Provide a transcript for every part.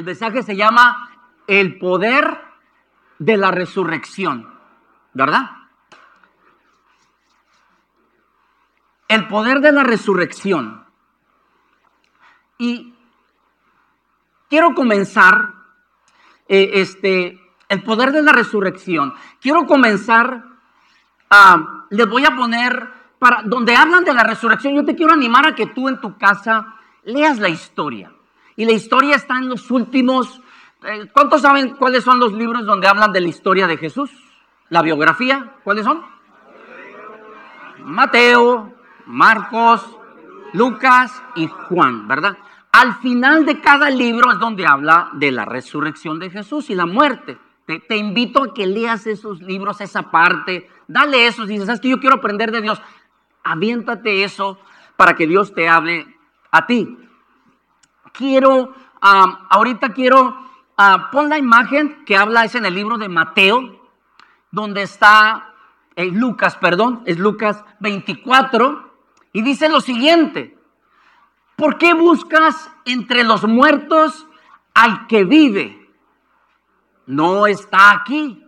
El mensaje se llama El poder de la resurrección, ¿verdad? El poder de la resurrección. Y quiero comenzar, eh, este, el poder de la resurrección. Quiero comenzar, a, les voy a poner, para, donde hablan de la resurrección, yo te quiero animar a que tú en tu casa leas la historia. Y la historia está en los últimos, eh, ¿cuántos saben cuáles son los libros donde hablan de la historia de Jesús? La biografía, ¿cuáles son? Mateo, Marcos, Lucas y Juan, ¿verdad? Al final de cada libro es donde habla de la resurrección de Jesús y la muerte. Te, invito a que leas esos libros, esa parte. Dale eso. Si dices, ¿sabes que yo quiero aprender de Dios? Aviéntate eso para que Dios te hable a ti. Quiero, ahorita quiero, uh, pon la imagen que habla, es en el libro de Mateo, donde está, eh, Lucas, perdón, es Lucas 24, y dice lo siguiente. ¿Por qué buscas entre los muertos al que vive? No está aquí,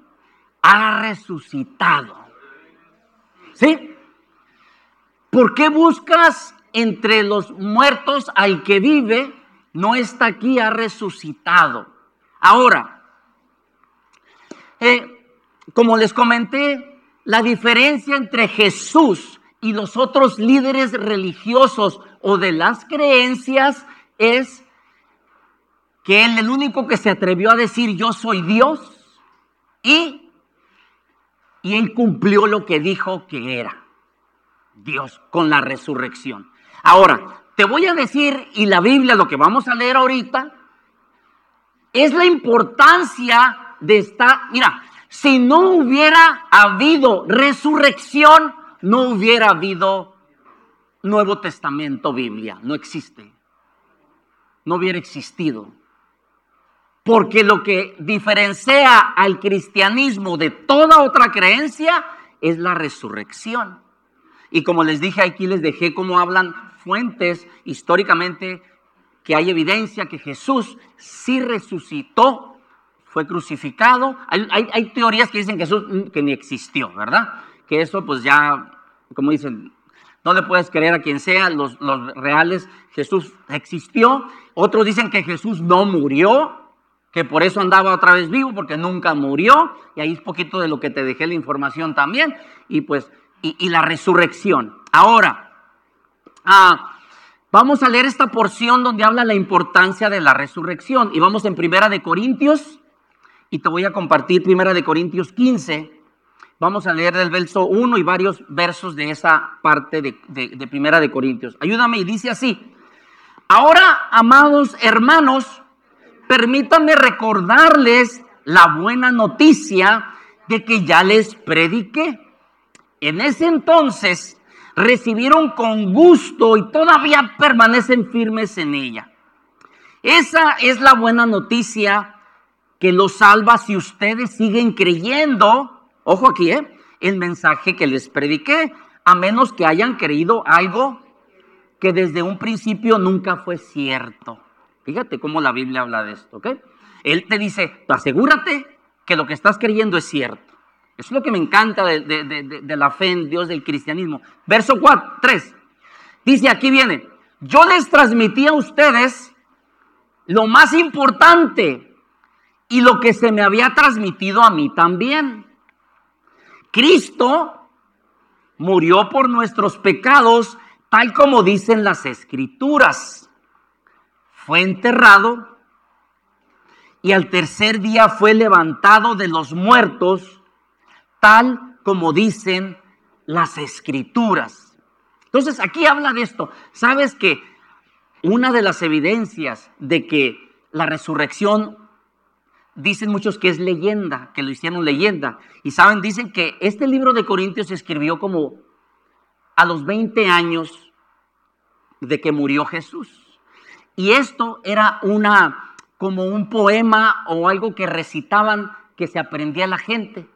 ha resucitado. ¿Sí? ¿Por qué buscas entre los muertos al que vive? No está aquí, ha resucitado. Ahora, eh, como les comenté, la diferencia entre Jesús y los otros líderes religiosos o de las creencias es que él el único que se atrevió a decir yo soy Dios y, y él cumplió lo que dijo que era Dios con la resurrección. Ahora, te voy a decir, y la Biblia, lo que vamos a leer ahorita, es la importancia de estar, mira, si no hubiera habido resurrección, no hubiera habido Nuevo Testamento, Biblia, no existe. No hubiera existido. Porque lo que diferencia al cristianismo de toda otra creencia es la resurrección. Y como les dije aquí, les dejé cómo hablan fuentes históricamente que hay evidencia que Jesús sí resucitó, fue crucificado. Hay, teorías que dicen que Jesús que ni existió, ¿verdad? Que eso pues ya, como dicen, no le puedes creer a quien sea, los, reales, Jesús existió. Otros dicen que Jesús no murió, que por eso andaba otra vez vivo, porque nunca murió. Y ahí es poquito de lo que te dejé la información también. Y pues, y, la resurrección. Ahora, ah, vamos a leer esta porción donde habla la importancia de la resurrección. Y vamos en Primera de Corintios, y te voy a compartir Primera de Corintios 15 Vamos a leer del verso 1 y varios versos de esa parte de, Primera de Corintios. Ayúdame y dice así. Ahora, amados hermanos, permítanme recordarles la buena noticia de que ya les prediqué. En ese entonces recibieron con gusto y todavía permanecen firmes en ella. Esa es la buena noticia que los salva si ustedes siguen creyendo Ojo aquí, ¿eh? El mensaje que les prediqué, a menos que hayan creído algo que desde un principio nunca fue cierto. Fíjate cómo la Biblia habla de esto, ¿ok? Él te dice, asegúrate que lo que estás creyendo es cierto. Eso es lo que me encanta de, la fe en Dios del cristianismo. Verso 4, 3. Dice, aquí viene, yo les transmití a ustedes lo más importante y lo que se me había transmitido a mí también Cristo murió por nuestros pecados, tal como dicen las escrituras. Fue enterrado y al tercer día fue levantado de los muertos, tal como dicen las escrituras. Entonces aquí habla de esto. ¿Sabes que una de las evidencias de que la resurrección dicen muchos que es leyenda, que lo hicieron leyenda. Y saben, dicen que este libro de Corintios se escribió como a los 20 años de que murió Jesús. Y esto era una como un poema o algo que recitaban que se aprendía la gente.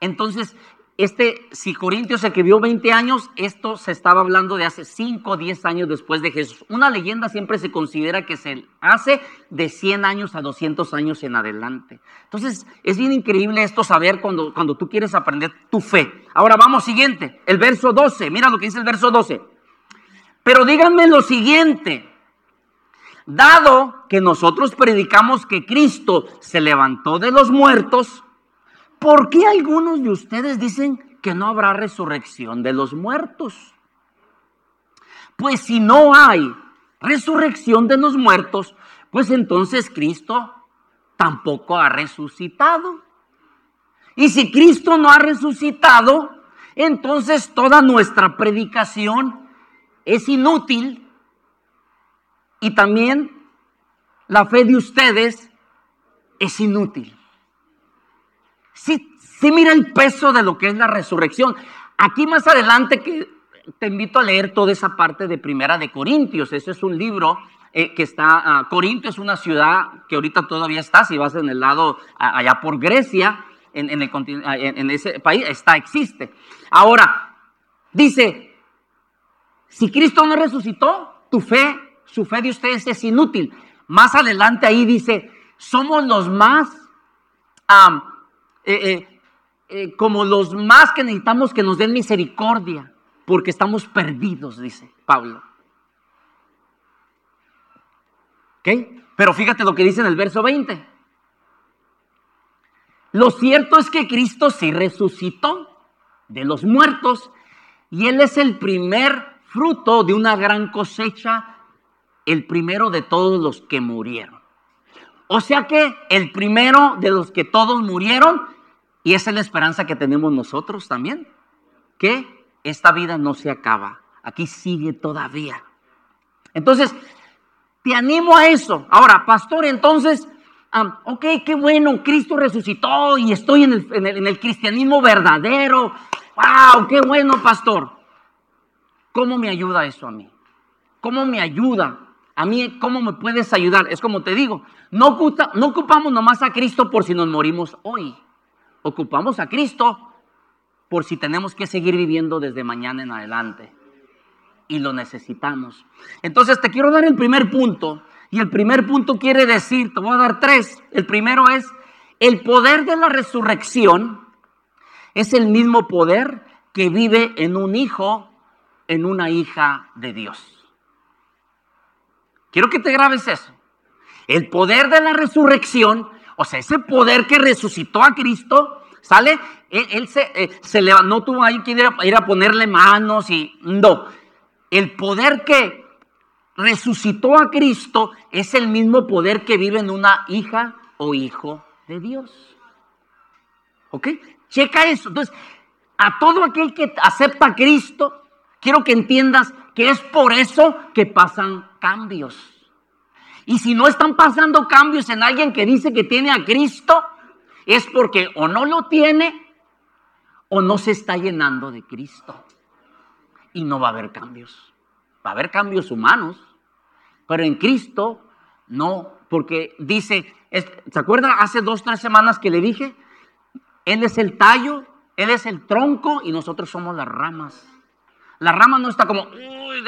Entonces, este, si Corintios se vivió 20 años, esto se estaba hablando de hace 5 o 10 años después de Jesús. Una leyenda siempre se considera que se hace de 100 años a 200 años en adelante. Entonces, es bien increíble esto saber cuando, cuando tú quieres aprender tu fe. Ahora vamos siguiente, el verso 12. Mira lo que dice el verso 12. Pero díganme lo siguiente. Dado que nosotros predicamos que Cristo se levantó de los muertos, ¿Por qué algunos de ustedes dicen que no habrá resurrección de los muertos? Pues si no hay resurrección de los muertos, pues entonces Cristo tampoco ha resucitado. Y si Cristo no ha resucitado, entonces toda nuestra predicación es inútil y también la fe de ustedes es inútil sí, sí mira el peso de lo que es la resurrección. Aquí más adelante que te invito a leer toda esa parte de Primera de Corintios. Ese es un libro eh, que está, uh, Corinto es una ciudad que ahorita todavía está, si vas en el lado allá por Grecia, en, el, en ese país, está, existe. Ahora, dice, si Cristo no resucitó, tu fe, su fe de ustedes es inútil. Más adelante ahí dice, somos los más eh, eh, como los más que necesitamos que nos den misericordia, porque estamos perdidos, dice Pablo. ¿Ok? Pero fíjate lo que dice en el verso 20. Lo cierto es que Cristo sí resucitó de los muertos y Él es el primer fruto de una gran cosecha, el primero de todos los que murieron. O sea que el primero de los que todos murieron y esa es la esperanza que tenemos nosotros también, que esta vida no se acaba, aquí sigue todavía. Entonces, te animo a eso. Ahora, pastor, entonces, ok, qué bueno, Cristo resucitó y estoy en el, en el cristianismo verdadero. ¡Wow! ¡Qué bueno, pastor! ¿Cómo me ayuda eso a mí? ¿Cómo me ayuda? A mí, ¿cómo me puedes ayudar? Es como te digo, no, no ocupamos nomás a Cristo por si nos morimos hoy ocupamos a Cristo por si tenemos que seguir viviendo desde mañana en adelante. Y lo necesitamos. Entonces te quiero dar el primer punto. Y el primer punto quiere decir, te voy a dar tres. El primero es, el poder de la resurrección es el mismo poder que vive en un hijo, en una hija de Dios. Quiero que te grabes eso. El poder de la resurrección o sea, ese poder que resucitó a Cristo, ¿sale? Él, se, eh, se levantó, no tuvo ahí que ir a, ponerle manos y no. El poder que resucitó a Cristo es el mismo poder que vive en una hija o hijo de Dios. ¿Ok? Checa eso. Entonces, a todo aquel que acepta a Cristo, quiero que entiendas que es por eso que pasan cambios. Y si no están pasando cambios en alguien que dice que tiene a Cristo, es porque o no lo tiene o no se está llenando de Cristo. Y no va a haber cambios. Va a haber cambios humanos, pero en Cristo no, porque dice, ¿se acuerda hace dos, tres semanas que le dije? Él es el tallo, Él es el tronco y nosotros somos las ramas. La rama no está como, uy,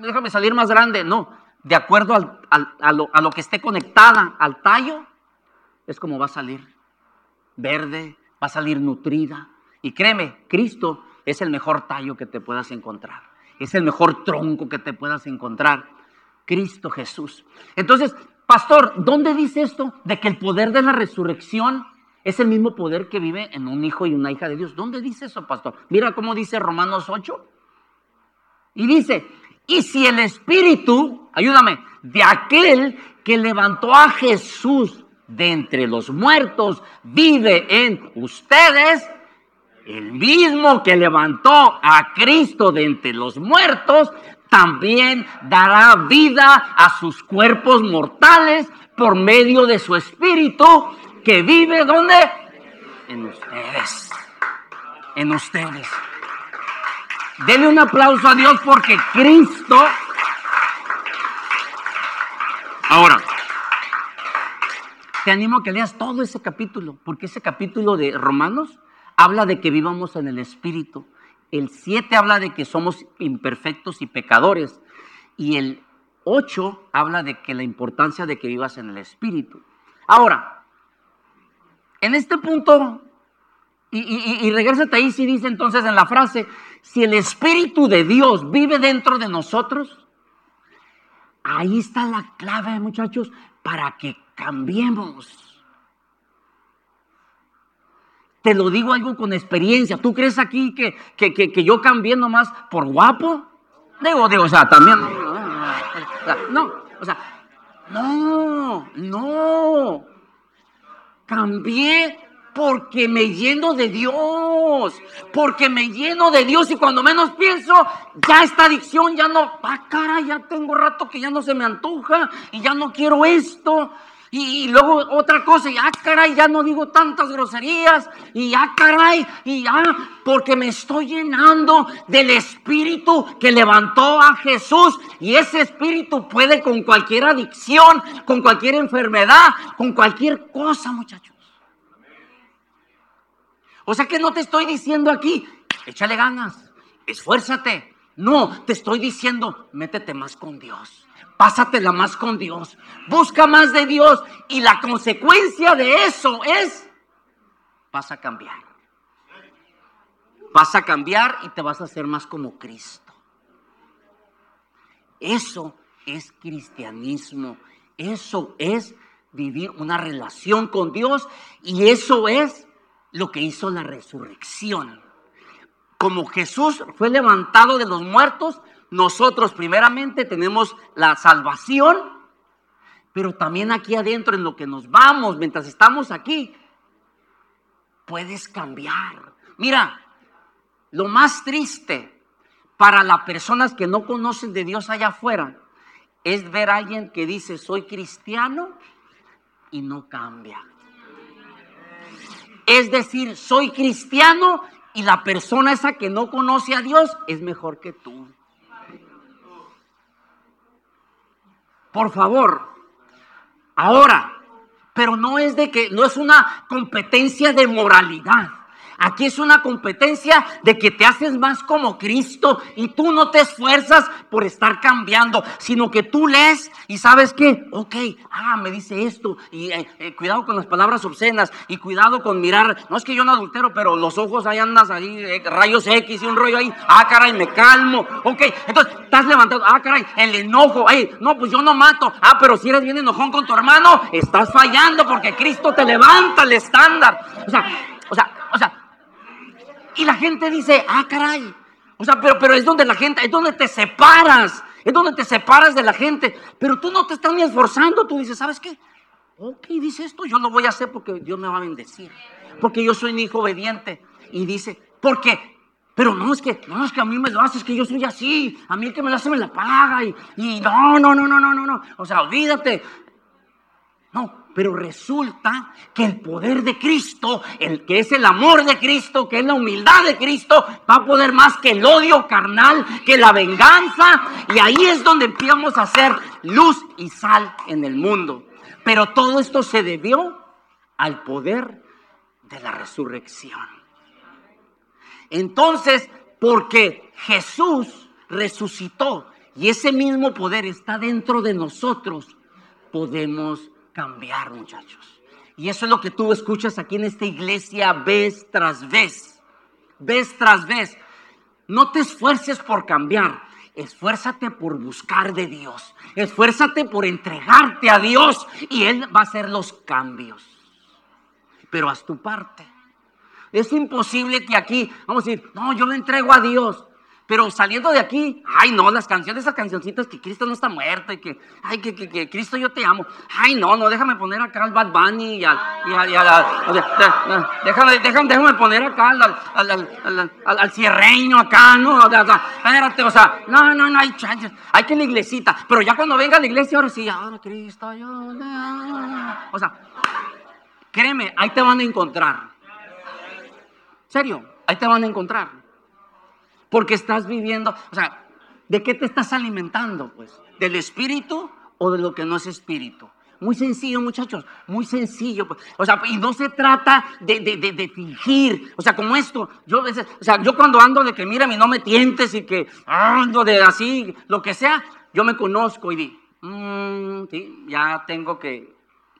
déjame salir más grande. No, de acuerdo a, lo, a, lo, que esté conectada al tallo, es como va a salir verde, va a salir nutrida. Y créeme, Cristo es el mejor tallo que te puedas encontrar. Es el mejor tronco que te puedas encontrar. Cristo Jesús. Entonces, pastor, ¿dónde dice esto de que el poder de la resurrección es el mismo poder que vive en un hijo y una hija de Dios? ¿Dónde dice eso, pastor? Mira cómo dice Romanos 8. Y dice, y si el Espíritu, ayúdame, de aquel que levantó a Jesús de entre los muertos vive en ustedes, el mismo que levantó a Cristo de entre los muertos, también dará vida a sus cuerpos mortales por medio de su Espíritu que vive donde? En ustedes. En ustedes. Denle un aplauso a Dios porque Cristo... Ahora, te animo a que leas todo ese capítulo, porque ese capítulo de Romanos habla de que vivamos en el Espíritu. El 7 habla de que somos imperfectos y pecadores. Y el 8 habla de que la importancia de que vivas en el Espíritu. Ahora, en este punto, y, y, y ahí si dice entonces en la frase, si el Espíritu de Dios vive dentro de nosotros, ahí está la clave, muchachos, para que cambiemos. Te lo digo algo con experiencia. ¿Tú crees aquí que, que, que, yo cambié nomás por guapo? Digo, digo, o sea, también. No, o sea, no, no. Cambié porque me lleno de Dios, porque me lleno de Dios y cuando menos pienso, ya esta adicción ya no, ah, cara, ya tengo rato que ya no se me antoja y ya no quiero esto. Y, luego otra cosa, y ah, caray, ya no digo tantas groserías, y ah, caray, y ah, porque me estoy llenando del espíritu que levantó a Jesús. Y ese espíritu puede con cualquier adicción, con cualquier enfermedad, con cualquier cosa, muchachos. O sea que no te estoy diciendo aquí, échale ganas, esfuérzate. No, te estoy diciendo, métete más con Dios. Pásatela más con Dios. Busca más de Dios. Y la consecuencia de eso es, vas a cambiar. Vas a cambiar y te vas a hacer más como Cristo. Eso es cristianismo. Eso es vivir una relación con Dios. Y eso es lo que hizo la resurrección. Como Jesús fue levantado de los muertos, nosotros primeramente tenemos la salvación, pero también aquí adentro en lo que nos vamos, mientras estamos aquí, puedes cambiar. Mira, lo más triste para las personas que no conocen de Dios allá afuera es ver a alguien que dice soy cristiano y no cambia. Es decir, soy cristiano y la persona esa que no conoce a Dios es mejor que tú. Por favor. Ahora, pero no es de que, no es una competencia de moralidad. Aquí es una competencia de que te haces más como Cristo y tú no te esfuerzas por estar cambiando, sino que tú lees y sabes que, ok, ah, me dice esto y eh, eh, cuidado con las palabras obscenas y cuidado con mirar, no es que yo no adultero, pero los ojos ahí andas ahí, eh, rayos X y un rollo ahí, ah, caray, me calmo, ok, entonces estás levantado, ah, caray, el enojo, ay, no, pues yo no mato, ah, pero si eres bien enojón con tu hermano, estás fallando porque Cristo te levanta el estándar, o sea, o sea, o sea, y la gente dice, ah, caray. O sea, pero, pero es donde la gente, es donde te separas. Es donde te separas de la gente. Pero tú no te estás ni esforzando. Tú dices, ¿sabes qué? Ok, dice esto, yo lo voy a hacer porque Dios me va a bendecir. Porque yo soy un hijo obediente. Y dice, ¿por qué? Pero no es que, no es que a mí me lo hace, es que yo soy así. A mí el que me lo hace me la paga. Y, y no, no, no, no, no, no, no. O sea, olvídate. No, pero resulta que el poder de Cristo, el que es el amor de Cristo, que es la humildad de Cristo, va a poder más que el odio carnal, que la venganza. Y ahí es donde empezamos a hacer luz y sal en el mundo. Pero todo esto se debió al poder de la resurrección. Entonces, porque Jesús resucitó y ese mismo poder está dentro de nosotros, podemos cambiar, muchachos. Y eso es lo que tú escuchas aquí en esta iglesia vez tras vez. Vez tras vez. No te esfuerces por cambiar. Esfuérzate por buscar de Dios. Esfuérzate por entregarte a Dios y Él va a hacer los cambios. Pero haz tu parte. Es imposible que aquí, vamos a decir, no, yo me entrego a Dios. Pero saliendo de aquí, ay no, las canciones, esas cancioncitas que Cristo no está muerto y que, ay, que, que, Cristo yo te amo. Ay no, no, déjame poner acá al Bad Bunny y al, y al, y déjame, déjame, déjame poner acá al, al, al, al, cierreño acá, no, espérate, o sea, no, no, no hay chances, hay que la iglesita, pero ya cuando venga a la iglesia, ahora sí, ahora Cristo, yo, o sea, créeme, ahí te van a encontrar. ¿Serio? Ahí te van a encontrar. Porque estás viviendo, o sea, ¿de qué te estás alimentando? Pues, ¿del espíritu o de lo que no es espíritu? muy sencillo, muchachos, muy sencillo. pues. O sea, y no se trata de, de, de, fingir. O sea, como esto, yo a veces, o sea, yo cuando ando de que mírame, no me tientes y que ando de así, lo que sea, yo me conozco y digo, "Mm, sí, ya tengo que,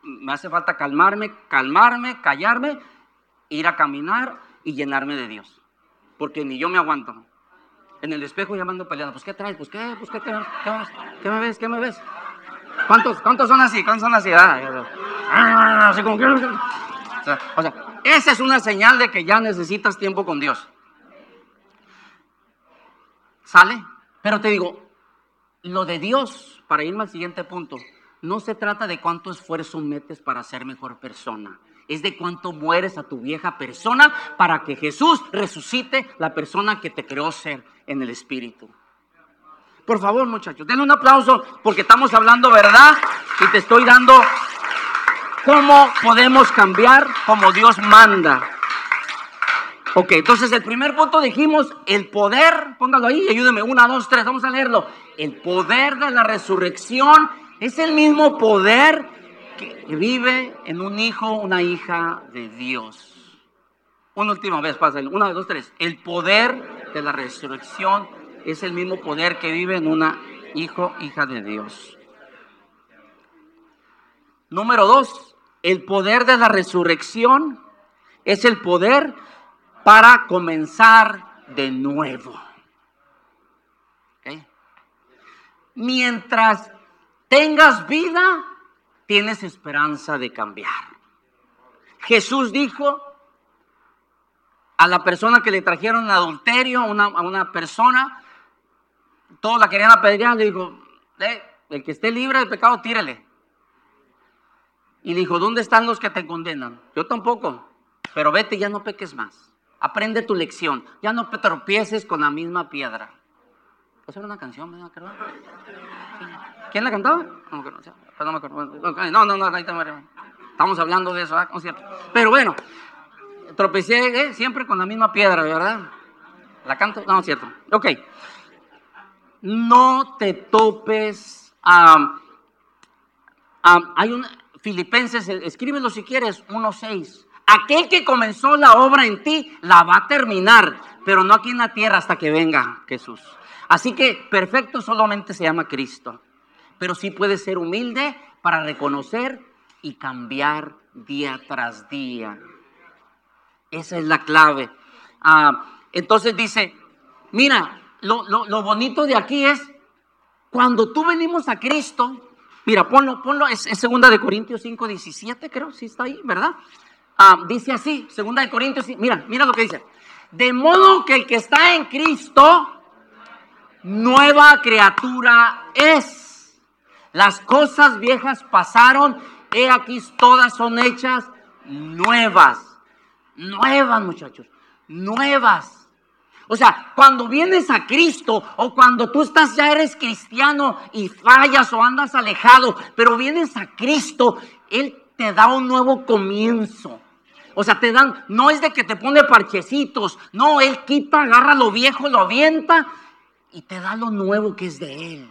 me hace falta calmarme, calmarme, callarme, ir a caminar y llenarme de Dios. Porque ni yo me aguanto. En el espejo llamando peleando, pues ¿qué traes? Pues ¿qué? Pues ¿qué, qué, qué? ¿Qué me ves? ¿Qué me ves? ¿Cuántos, ¿Cuántos son así? ¿Cuántos son así? Ah. Ah, así como que- O o sea, esa es una señal de que ya necesitas tiempo con Dios. ¿Sale? Pero te digo, lo de Dios, para irme al siguiente punto, no se trata de cuánto esfuerzo metes para ser mejor persona. Es de cuánto mueres a tu vieja persona para que Jesús resucite la persona que te creó ser en el Espíritu. Por favor, muchachos, denle un aplauso porque estamos hablando verdad y te estoy dando cómo podemos cambiar como Dios manda. Ok, entonces el primer punto dijimos, el poder, póngalo ahí, ayúdeme, una, dos, tres, vamos a leerlo. El poder de la resurrección es el mismo poder que vive en un hijo, una hija de Dios. Una última vez, pásale, una, dos, tres. El poder de la resurrección es el mismo poder que vive en una hijo, hija de Dios. Número dos, el poder de la resurrección es el poder para comenzar de nuevo. Mientras tengas vida, tienes esperanza de cambiar. Jesús dijo a la persona que le trajeron adulterio, a una, a una persona, todos la querían apedrear, le dijo, "Eh, el que esté libre de pecado, tírele. Y dijo, ¿dónde están los que te condenan? Yo tampoco, pero vete ya no peques más. Aprende tu lección, ya no tropieces con la misma piedra. Esa era una canción. ¿Quién la cantaba? No me acuerdo, o sea, no me acuerdo. No, no, no, ahí estamos hablando de eso, ¿verdad? ¿No es cierto? Pero bueno, tropecé eh, siempre con la misma piedra, ¿verdad? ¿La canto? No, es cierto. Ok. No te topes. am, am, hay un Filipenses, eh, escríbelo si quieres, 1.6. Aquel que comenzó la obra en ti la va a terminar, pero no aquí en la tierra hasta que venga Jesús. Así que perfecto solamente se llama Cristo, pero sí puede ser humilde para reconocer y cambiar día tras día. Esa es la clave. Ah, entonces dice, mira, lo, lo- lo bonito de aquí es cuando tú venimos a Cristo, mira, ponlo, ponlo, es, es segunda de Corintios 5, 17, creo, sí está ahí, ¿verdad? Ah, dice así, segunda de Corintios, mira, mira lo que dice. De modo que el que está en Cristo, nueva criatura es. Las cosas viejas pasaron, he aquí todas son hechas nuevas. Nuevas, muchachos, nuevas. O sea, cuando vienes a Cristo o cuando tú estás ya eres cristiano y fallas o andas alejado, pero vienes a Cristo, Él te da un nuevo comienzo. O sea, te dan, no es de que te pone parchecitos, no, Él quita, agarra lo viejo, lo avienta y te da lo nuevo que es de Él.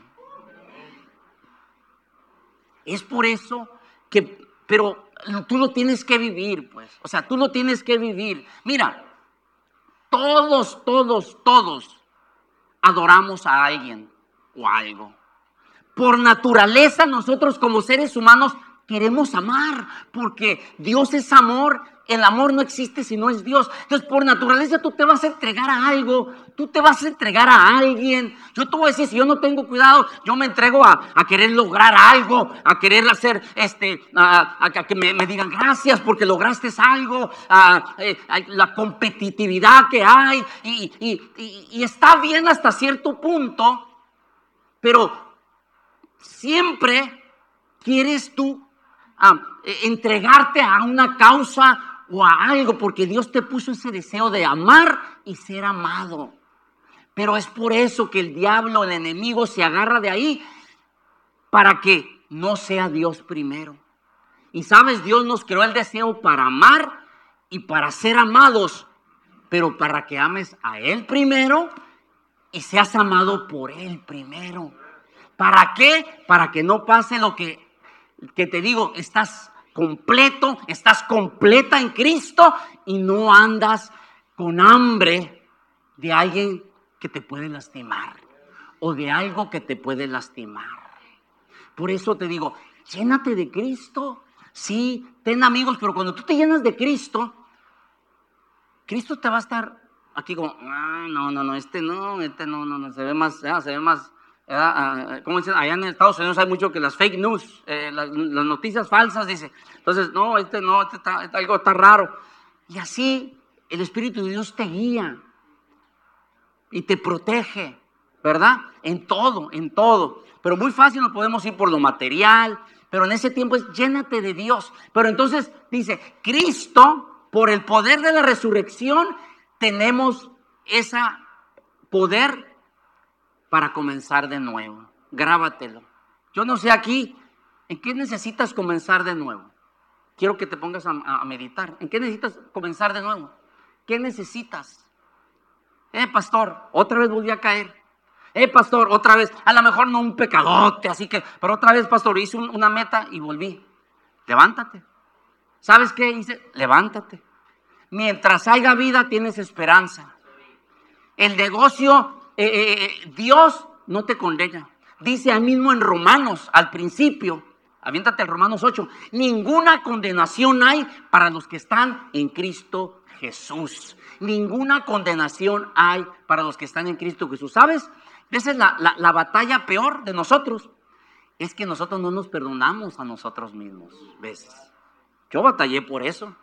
Es por eso que, pero tú lo tienes que vivir, pues. O sea, tú lo tienes que vivir. Mira, todos, todos, todos adoramos a alguien o algo. Por naturaleza nosotros como seres humanos queremos amar, porque Dios es amor, el amor no existe si no es Dios. Entonces, por naturaleza tú te vas a entregar a algo, tú te vas a entregar a alguien. Yo te voy a decir, si yo no tengo cuidado, yo me entrego a, querer lograr algo, a querer hacer, este, a, que me, digan gracias porque lograste algo, a, eh, la competitividad que hay, y, está bien hasta cierto punto, pero siempre quieres tú eh, entregarte a una causa o a algo, porque Dios te puso ese deseo de amar y ser amado. Pero es por eso que el diablo, el enemigo, se agarra de ahí para que no sea Dios primero. Y sabes, Dios nos creó el deseo para amar y para ser amados, pero para que ames a Él primero y seas amado por Él primero. ¿Para qué? Para que no pase lo que que te digo, estás completo, estás completa en Cristo y no andas con hambre de alguien que te puede lastimar o de algo que te puede lastimar. Por eso te digo, llénate de Cristo. Sí, ten amigos, pero cuando tú te llenas de Cristo, Cristo te va a estar aquí como, ah, no, no, no, este no, este no, no, no, se ve más, ah, se ve más, ah, como dicen, allá en Estados Unidos hay mucho que las fake news, eh, las, noticias falsas, dice. Entonces, no, este no, este, está, este algo está raro. Y así el Espíritu de Dios te guía y te protege, ¿verdad? En todo, en todo. Pero muy fácil nos podemos ir por lo material, pero en ese tiempo es llénate de Dios. Pero entonces dice, Cristo, por el poder de la resurrección, tenemos ese poder para comenzar de nuevo. Grábatelo. Yo no sé aquí, ¿en qué necesitas comenzar de nuevo? Quiero que te pongas a, meditar. ¿En qué necesitas comenzar de nuevo? ¿Qué necesitas? Eh, pastor, otra vez volví a caer. Eh, pastor, otra vez. A lo mejor no un pecadote, así que, pero otra vez, pastor, hice una meta y volví. Levántate. ¿Sabes qué hice? Levántate. Mientras haya vida, tienes esperanza. El negocio, eh, eh, eh, Dios no te condena. Dice ahí mismo en Romanos, al principio, aviéntate al Romanos 8, ninguna condenación hay para los que están en Cristo Jesús. Ninguna condenación hay para los que están en Cristo Jesús. ¿Sabes? Esa es la, batalla peor de nosotros. Es que nosotros no nos perdonamos a nosotros mismos. Yo batallé por eso.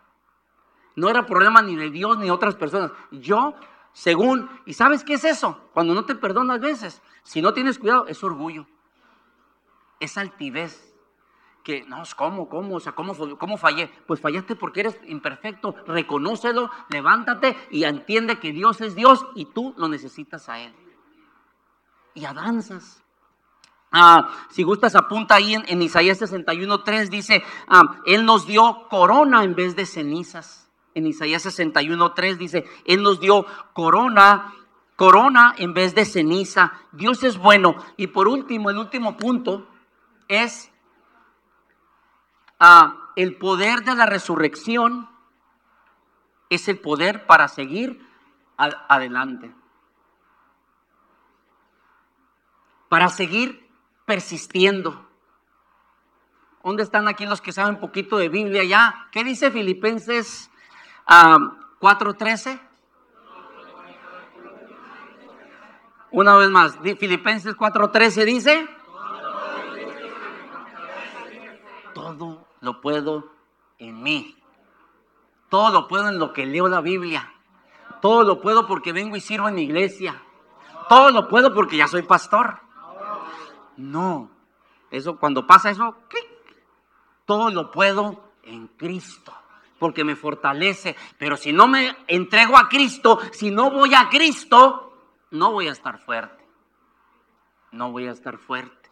No era problema ni de Dios ni de otras personas. Yo, según, ¿y sabes qué es eso? Cuando no te perdonas veces, si no tienes cuidado, es orgullo. Es altivez que, no, ¿cómo, cómo? O sea, ¿cómo, ¿cómo fallé? Pues fallaste porque eres imperfecto, reconócelo, levántate y entiende que Dios es Dios y tú lo necesitas a Él. Y avanzas. Ah, si gustas, apunta ahí en, en Isaías 61.3, dice, ah, Él nos dio corona en vez de cenizas. En Isaías 61.3 dice, Él nos dio corona, corona en vez de ceniza. Dios es bueno. Y por último, el último punto es el poder de la resurrección es el poder para seguir adelante. Para seguir persistiendo. ¿Dónde están aquí los que saben poquito de Biblia ya? ¿Qué dice Filipenses 4:13? Una vez más, Filipenses 4:13 dice, todo lo puedo en mí. Todo lo puedo en lo que leo la Biblia. Todo lo puedo porque vengo y sirvo en mi iglesia. Todo lo puedo porque ya soy pastor. No. Eso cuando pasa eso, todo lo puedo en Cristo, porque me fortalece. Pero si no me entrego a Cristo, si no voy a Cristo, no voy a estar fuerte. No voy a estar fuerte.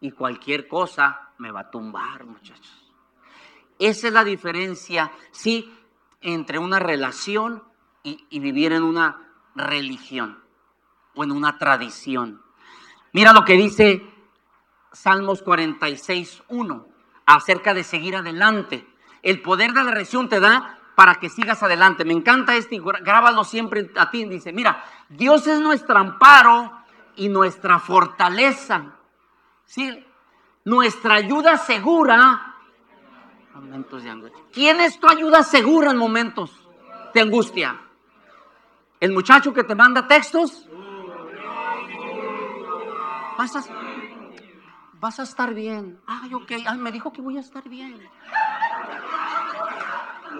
Y cualquier cosa me va a tumbar, muchachos. Esa es la diferencia, sí, entre una relación y, vivir en una religión o en una tradición. Mira lo que dice Salmos 46, 1, acerca de seguir adelante. El poder de la religión te da para que sigas adelante. Me encanta este, grábalo siempre a ti. Dice, mira, Dios es nuestro amparo y nuestra fortaleza. ¿Sí? Nuestra ayuda segura Momentos de angustia. ¿Quién es tu ayuda segura en momentos de angustia? ¿El muchacho que te manda textos? Vas a, vas a estar bien. Ay, ok, me dijo que voy a estar bien.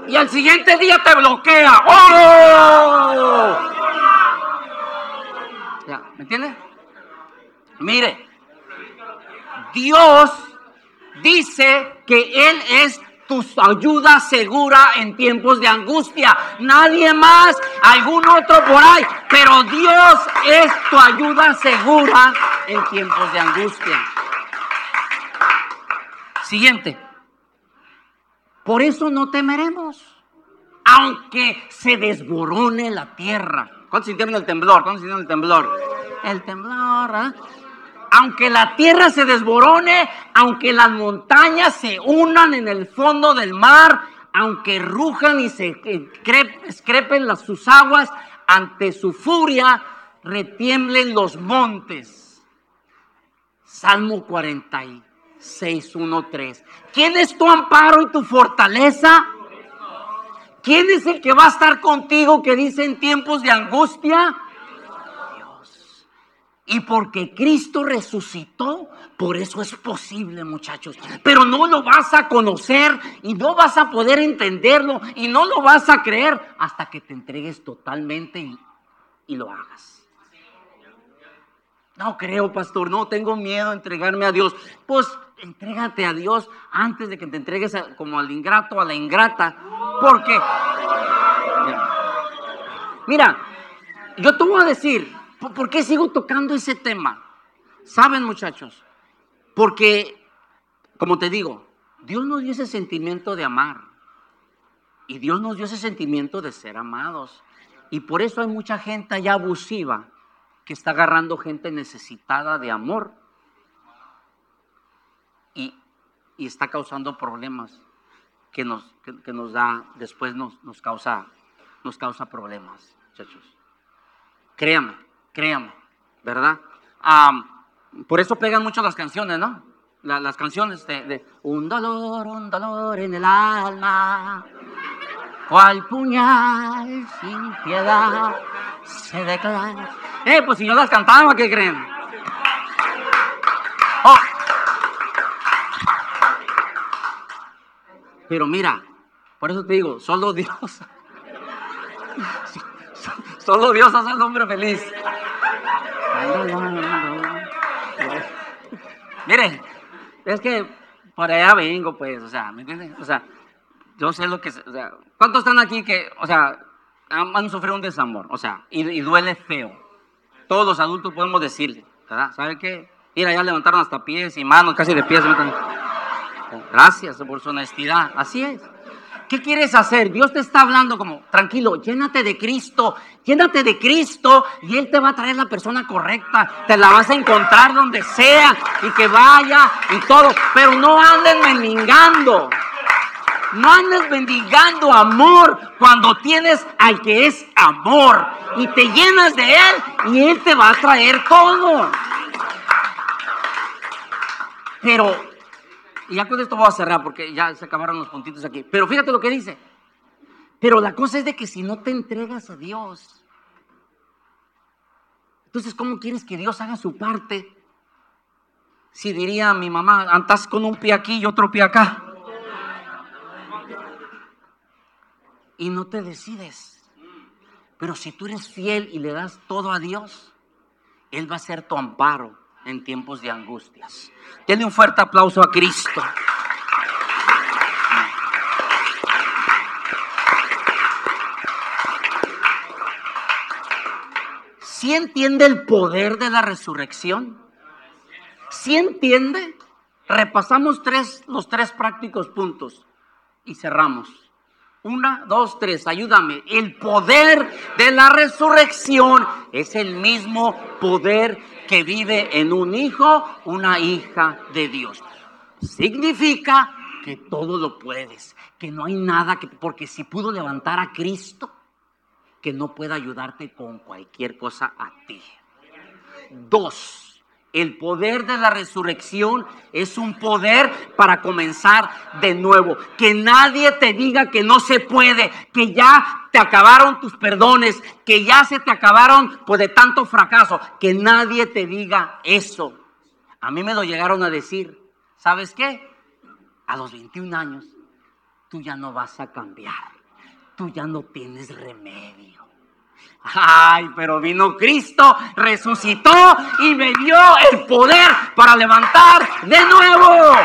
Y al siguiente día te bloquea. ¡Oh! ¿me entiendes? Mire, Dios dice que Él es tu ayuda segura en tiempos de angustia. Nadie más, algún otro por ahí, pero Dios es tu ayuda segura en tiempos de angustia. Siguiente. Por eso no temeremos, aunque se desborone la tierra. ¿Cuántos sintieron el temblor? ¿Cuántos sintieron el temblor? El temblor, ¿eh? aunque la tierra se desborone, aunque las montañas se unan en el fondo del mar, aunque rujan y se escrepen las, sus aguas, ante su furia retiemblen los montes. Salmo 46, 1, 3. ¿Quién es tu amparo y tu fortaleza? ¿Quién es el que va a estar contigo que dice en tiempos de angustia? Dios. Y porque Cristo resucitó, por eso es posible, muchachos. Pero no lo vas a conocer y no vas a poder entenderlo y no lo vas a creer hasta que te entregues totalmente y, y lo hagas. No creo, pastor, no tengo miedo a entregarme a Dios. Pues entrégate a Dios antes de que te entregues como al ingrato, a la ingrata. Porque, mira, yo te voy a decir, ¿por qué sigo tocando ese tema? Saben, muchachos, porque, como te digo, Dios nos dio ese sentimiento de amar. Y Dios nos dio ese sentimiento de ser amados. Y por eso hay mucha gente allá abusiva que está agarrando gente necesitada de amor y, está causando problemas que nos, que, nos da, después nos, nos, causa, nos causa problemas, muchachos. Créame, créame, ¿verdad? por eso pegan mucho las canciones, ¿no? las canciones de, de, un dolor, un dolor en el alma, cual puñal sin piedad se declara. Eh, pues si yo las cantaba, ¿qué creen? Pero mira, por eso te digo, solo Dios. Solo Dios hace al hombre feliz. Miren, es que por allá vengo, pues, o sea, ¿me entiendes? O sea, yo sé lo que, o sea, ¿cuántos están aquí que, o sea, han, sufrido un desamor? O sea, y duele feo todos los adultos podemos decirle, ¿verdad? ¿Sabe qué? Mira, ya levantaron hasta pies y manos, casi de pies. Gracias por su honestidad. Así es. ¿Qué quieres hacer? Dios te está hablando como, tranquilo, llénate de Cristo, llénate de Cristo y Él te va a traer la persona correcta. Te la vas a encontrar donde sea y que vaya y todo. Pero no anden mendigando. No andes bendigando amor cuando tienes al que es amor y te llenas de él y él te va a traer todo. Pero, y ya con esto voy a cerrar porque ya se acabaron los puntitos aquí. Pero fíjate lo que dice. Pero la cosa es de que si no te entregas a Dios, entonces ¿cómo quieres que Dios haga su parte? Si diría mi mamá, andas con un pie aquí y otro pie acá. y no te decides. Pero si tú eres fiel y le das todo a Dios, Él va a ser tu amparo en tiempos de angustias. Denle un fuerte aplauso a Cristo. ¿Sí entiende el poder de la resurrección? ¿Sí entiende? Repasamos los tres prácticos puntos y cerramos. Una, dos, tres, ayúdame. El poder de la resurrección es el mismo poder que vive en un hijo, una hija de Dios. Significa que todo lo puedes, que no hay nada que, porque si pudo levantar a Cristo, que no pueda ayudarte con cualquier cosa a ti. Dos, el poder de la resurrección es un poder para comenzar de nuevo. Que nadie te diga que no se puede, que ya te acabaron tus perdones, que ya se te acabaron pues, de tanto fracaso. Que nadie te diga eso. A mí me lo llegaron a decir. ¿Sabes qué? A los 21 años, tú ya no vas a cambiar. Tú ya no tienes remedio. Ay, pero vino Cristo, resucitó y me dio el poder para levantar de nuevo.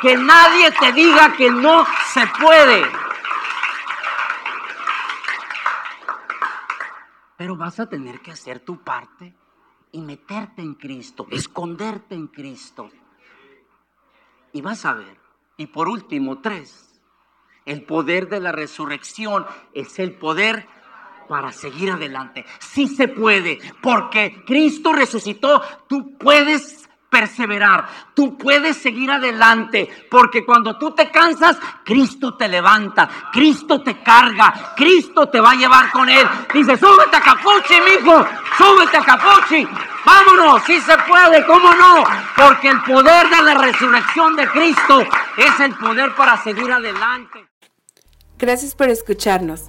Que nadie te diga que no se puede. Pero vas a tener que hacer tu parte y meterte en Cristo, esconderte en Cristo. Y vas a ver. Y por último, tres. El poder de la resurrección es el poder para seguir adelante. Sí se puede, porque Cristo resucitó, tú puedes perseverar, tú puedes seguir adelante, porque cuando tú te cansas, Cristo te levanta, Cristo te carga, Cristo te va a llevar con él. Dice, súbete a Capuchi, mijo, súbete a Capuchi, vámonos, si se puede, cómo no, porque el poder de la resurrección de Cristo es el poder para seguir adelante. Gracias por escucharnos.